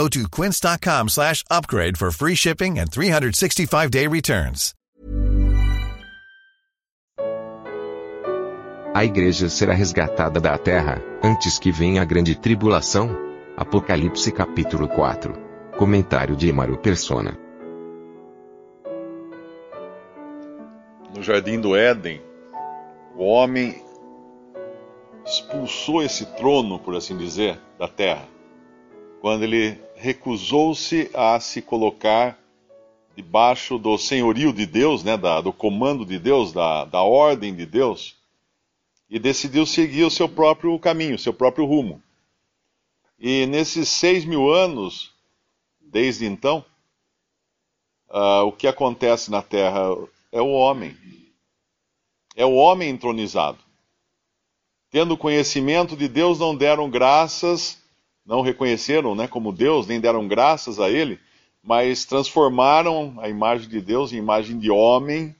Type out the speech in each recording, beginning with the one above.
Go to quince.com slash upgrade for free shipping and 365-day returns. A igreja será resgatada da terra, antes que venha a grande tribulação? Apocalipse capítulo 4. Comentário de Emaro Persona. No jardim do Éden, o homem expulsou esse trono, por assim dizer, da terra, quando ele recusou-se a se colocar debaixo do senhorio de Deus, né, da, do comando de Deus, da, da ordem de Deus, e decidiu seguir o seu próprio caminho, o seu próprio rumo. E nesses seis mil anos, desde então, uh, o que acontece na Terra é o homem. É o homem entronizado. Tendo conhecimento de Deus, não deram graças, não reconheceram né, como Deus, nem deram graças a Ele, mas transformaram a imagem de Deus em imagem de homem,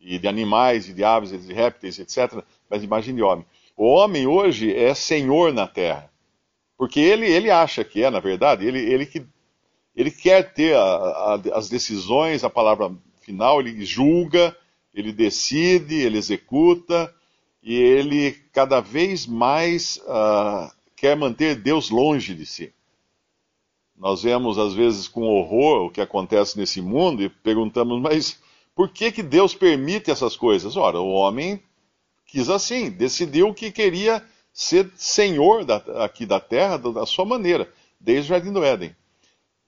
e de animais, e de aves, e de répteis, etc., mas imagem de homem. O homem hoje é senhor na terra, porque ele, ele acha que é, na verdade, ele, ele, que, ele quer ter a, a, as decisões, a palavra final, ele julga, ele decide, ele executa, e ele cada vez mais uh, quer manter Deus longe de si. Nós vemos, às vezes, com horror o que acontece nesse mundo e perguntamos, mas por que, que Deus permite essas coisas? Ora, o homem quis assim, decidiu que queria ser senhor da, aqui da terra da sua maneira, desde o Jardim do Éden.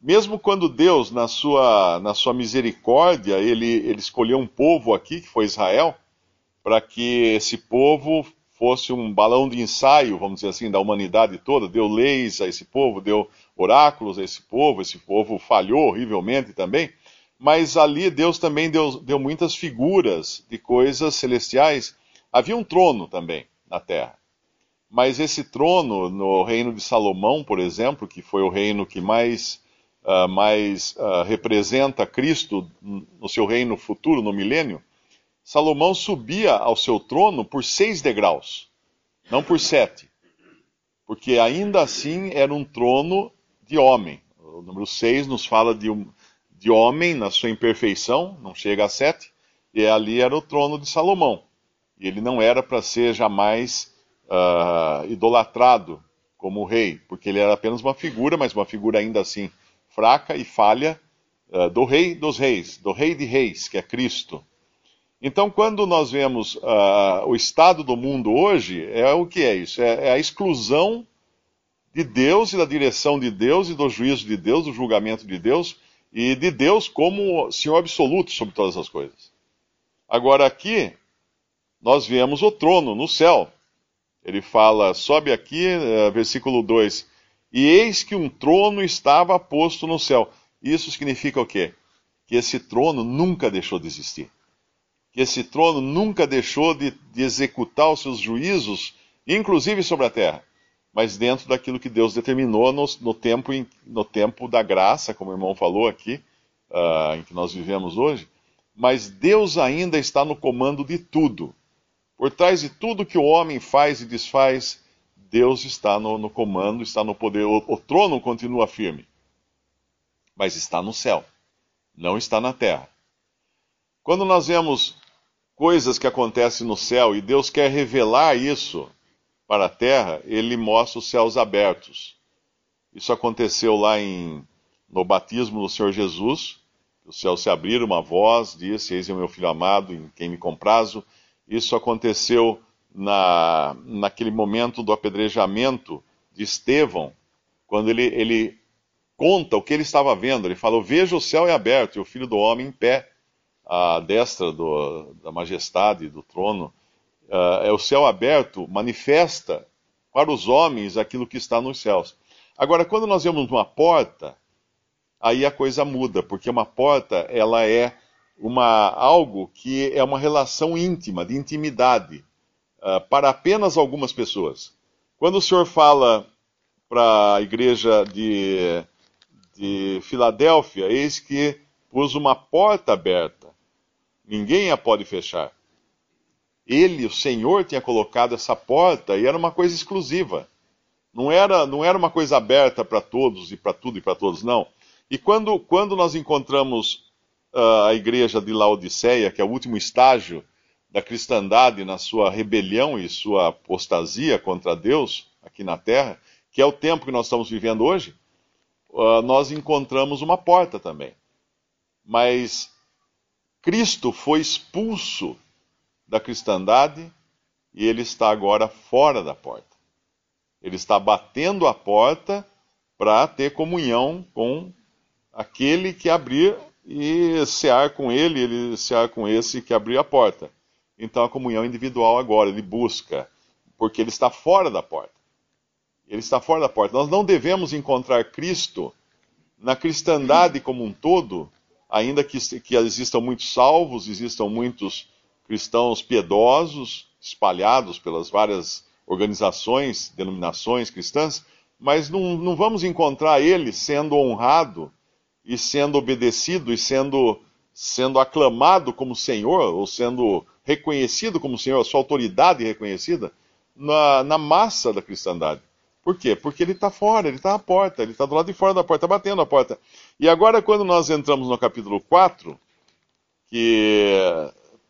Mesmo quando Deus, na sua, na sua misericórdia, ele, ele escolheu um povo aqui, que foi Israel, para que esse povo fosse um balão de ensaio, vamos dizer assim, da humanidade toda, deu leis a esse povo, deu oráculos a esse povo, esse povo falhou horrivelmente também, mas ali Deus também deu, deu muitas figuras de coisas celestiais. Havia um trono também na terra. Mas esse trono, no reino de Salomão, por exemplo, que foi o reino que mais, uh, mais uh, representa Cristo no seu reino futuro, no milênio, Salomão subia ao seu trono por seis degraus, não por sete. Porque ainda assim era um trono de homem. O número seis nos fala de, um, de homem na sua imperfeição, não chega a sete, e ali era o trono de Salomão. E ele não era para ser jamais uh, idolatrado como rei, porque ele era apenas uma figura, mas uma figura ainda assim fraca e falha uh, do rei dos reis, do rei de reis, que é Cristo. Então, quando nós vemos uh, o estado do mundo hoje, é o que é isso? É, é, a exclusão de Deus e da direção de Deus e do juízo de Deus, do julgamento de Deus e de Deus como Senhor absoluto sobre todas as coisas. Agora, aqui, nós vemos o trono no céu, ele fala, sobe aqui, uh, versículo 2: E eis que um trono estava posto no céu. Isso significa o quê? Que esse trono nunca deixou de existir. Que esse trono nunca deixou de, de executar os seus juízos, inclusive sobre a terra, mas dentro daquilo que Deus determinou no, no, tempo, no tempo da graça, como o irmão falou aqui, uh, em que nós vivemos hoje. Mas Deus ainda está no comando de tudo. Por trás de tudo que o homem faz e desfaz, Deus está no, no comando, está no poder. O, o trono continua firme, mas está no céu, não está na terra. Quando nós vemos coisas que acontecem no céu e Deus quer revelar isso para a terra, ele mostra os céus abertos. Isso aconteceu lá em, no batismo do Senhor Jesus. Os céus se abriram, uma voz disse: Eis o meu filho amado, em quem me comprazo. Isso aconteceu na, naquele momento do apedrejamento de Estevão, quando ele, ele conta o que ele estava vendo. Ele falou: Veja o céu é aberto e o filho do homem em pé, à destra do, da majestade do trono. Uh, é o céu aberto manifesta para os homens aquilo que está nos céus. Agora, quando nós vemos uma porta, aí a coisa muda, porque uma porta ela é uma, algo que é uma relação íntima, de intimidade, uh, para apenas algumas pessoas. Quando o Senhor fala para a igreja de, de Filadélfia, eis que pus uma porta aberta, ninguém a pode fechar. Ele, o Senhor, tinha colocado essa porta e era uma coisa exclusiva. Não era, não era uma coisa aberta para todos e para tudo e para todos, não. E quando, quando nós encontramos uh, a igreja de Laodiceia, que é o último estágio da cristandade na sua rebelião e sua apostasia contra Deus aqui na terra, que é o tempo que nós estamos vivendo hoje, uh, nós encontramos uma porta também. Mas Cristo foi expulso da cristandade e ele está agora fora da porta. Ele está batendo a porta para ter comunhão com aquele que abrir e cear com ele, ele cear com esse que abrir a porta. Então a comunhão individual agora, ele busca, porque ele está fora da porta. Ele está fora da porta. Nós não devemos encontrar Cristo na cristandade como um todo, ainda que, que existam muitos salvos, existam muitos cristãos piedosos espalhados pelas várias organizações, denominações cristãs, mas não, não vamos encontrar ele sendo honrado e sendo obedecido e sendo, sendo aclamado como Senhor, ou sendo reconhecido como Senhor, a sua autoridade reconhecida, na, na massa da cristandade. Por quê? Porque ele está fora, ele está à porta, ele está do lado de fora da porta, batendo a porta. E agora, quando nós entramos no capítulo 4, que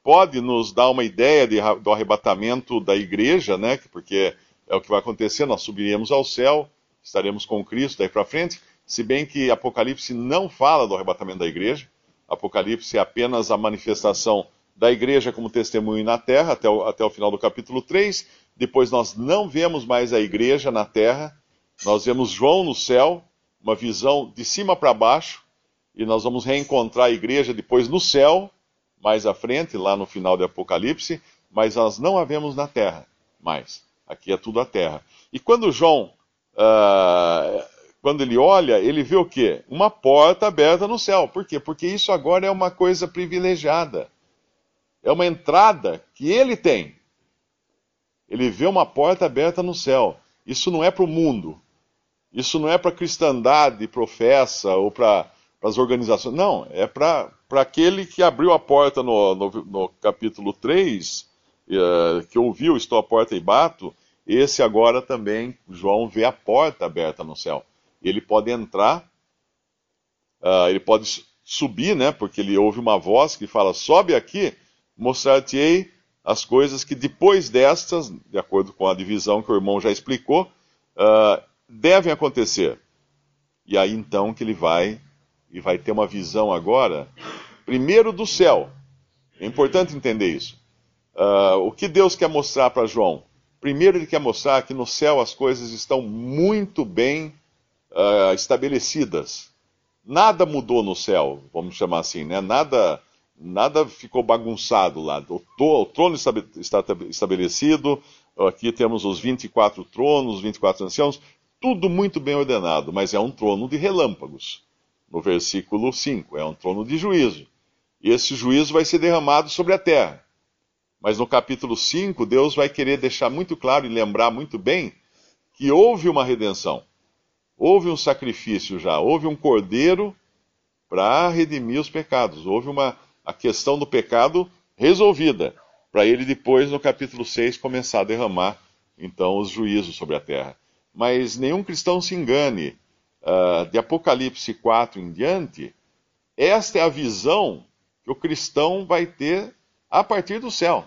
pode nos dar uma ideia de, do arrebatamento da igreja, né? Porque é o que vai acontecer, nós subiremos ao céu, estaremos com Cristo daí para frente. Se bem que Apocalipse não fala do arrebatamento da igreja, Apocalipse é apenas a manifestação da igreja como testemunho na terra, até o, até o final do capítulo 3. Depois nós não vemos mais a igreja na terra, nós vemos João no céu, uma visão de cima para baixo, e nós vamos reencontrar a igreja depois no céu, mais à frente, lá no final de Apocalipse, mas nós não a vemos na terra mais. Aqui é tudo a terra. E quando João uh, quando ele olha, ele vê o quê? Uma porta aberta no céu. Por quê? Porque isso agora é uma coisa privilegiada. É uma entrada que ele tem. Ele vê uma porta aberta no céu. Isso não é para o mundo. Isso não é para a cristandade professa ou para as organizações. Não, é para aquele que abriu a porta no, no, no capítulo 3, uh, eh, que ouviu, estou à porta e bato. Esse agora também, João vê a porta aberta no céu ele pode entrar, uh, ele pode subir, né? Porque ele ouve uma voz que fala: sobe aqui, mostrar-te-ei as coisas que depois destas, de acordo com a divisão que o irmão já explicou, uh, devem acontecer. E aí então que ele vai e vai ter uma visão agora, primeiro do céu. É importante entender isso. Uh, o que Deus quer mostrar para João? Primeiro, ele quer mostrar que no céu as coisas estão muito bem uh, estabelecidas. Nada mudou no céu, vamos chamar assim, né? Nada, nada ficou bagunçado lá. O, trono está estabelecido, aqui temos os 24 tronos, os 24 anciãos, tudo muito bem ordenado, mas é um trono de relâmpagos. No versículo 5, é um trono de juízo. E esse juízo vai ser derramado sobre a terra. Mas no capítulo 5, Deus vai querer deixar muito claro e lembrar muito bem que houve uma redenção. Houve um sacrifício já, houve um cordeiro para redimir os pecados. Houve uma a questão do pecado resolvida, para ele depois no capítulo 6 começar a derramar então os juízos sobre a terra. Mas nenhum cristão se engane, uh, de Apocalipse 4 em diante, esta é a visão que o cristão vai ter a partir do céu.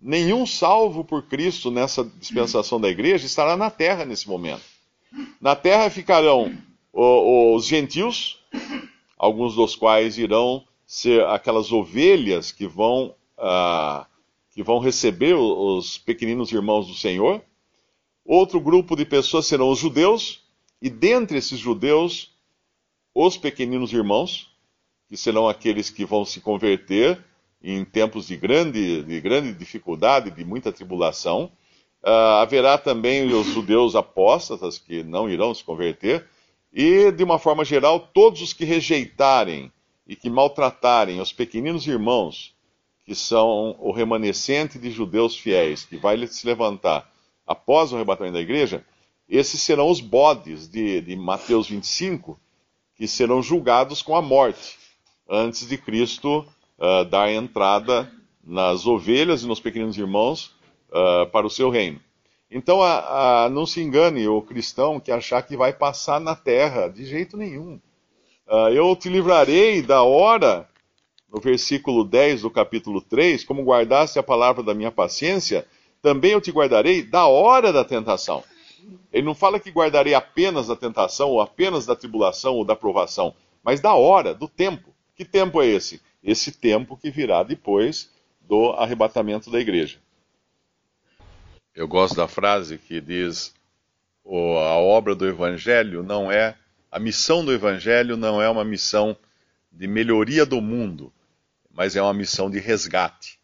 Nenhum salvo por Cristo nessa dispensação da igreja estará na terra nesse momento. Na terra ficarão os gentios, alguns dos quais irão ser aquelas ovelhas que vão, uh, que vão receber os pequeninos irmãos do Senhor. Outro grupo de pessoas serão os judeus, e dentre esses judeus, os pequeninos irmãos, que serão aqueles que vão se converter em tempos de grande, de grande dificuldade, de muita tribulação. Uh, haverá também os judeus apóstatas que não irão se converter, e, de uma forma geral, todos os que rejeitarem e que maltratarem os pequeninos irmãos, que são o remanescente de judeus fiéis, que vai se levantar após o arrebatamento da igreja, esses serão os bodes de, de Mateus 25, que serão julgados com a morte, antes de Cristo uh, dar entrada nas ovelhas e nos pequenos irmãos uh, para o seu reino. Então, a, a, não se engane o cristão que achar que vai passar na terra, de jeito nenhum. Uh, eu te livrarei da hora, no versículo 10 do capítulo 3, como guardaste a palavra da minha paciência, também eu te guardarei da hora da tentação. Ele não fala que guardarei apenas da tentação, ou apenas da tribulação, ou da provação, mas da hora, do tempo. Que tempo é esse? Esse tempo que virá depois do arrebatamento da igreja. Eu gosto da frase que diz: a obra do evangelho não é a missão do Evangelho não é uma missão de melhoria do mundo, mas é uma missão de resgate.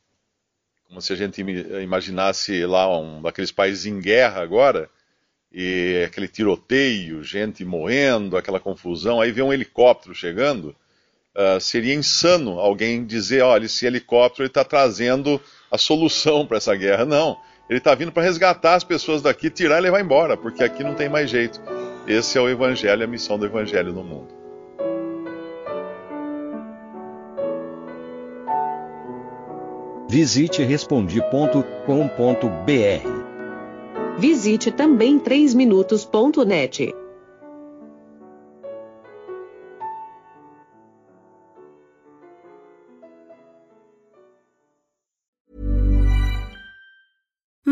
Como se a gente imaginasse lá um daqueles países em guerra agora, e aquele tiroteio, gente morrendo, aquela confusão, aí vê um helicóptero chegando, uh, seria insano alguém dizer, olha, esse helicóptero está trazendo a solução para essa guerra. Não, ele está vindo para resgatar as pessoas daqui, tirar e levar embora, porque aqui não tem mais jeito. Esse é o Evangelho, a missão do Evangelho no mundo. Visite respondi.com.br. Visite também 3minutos.net.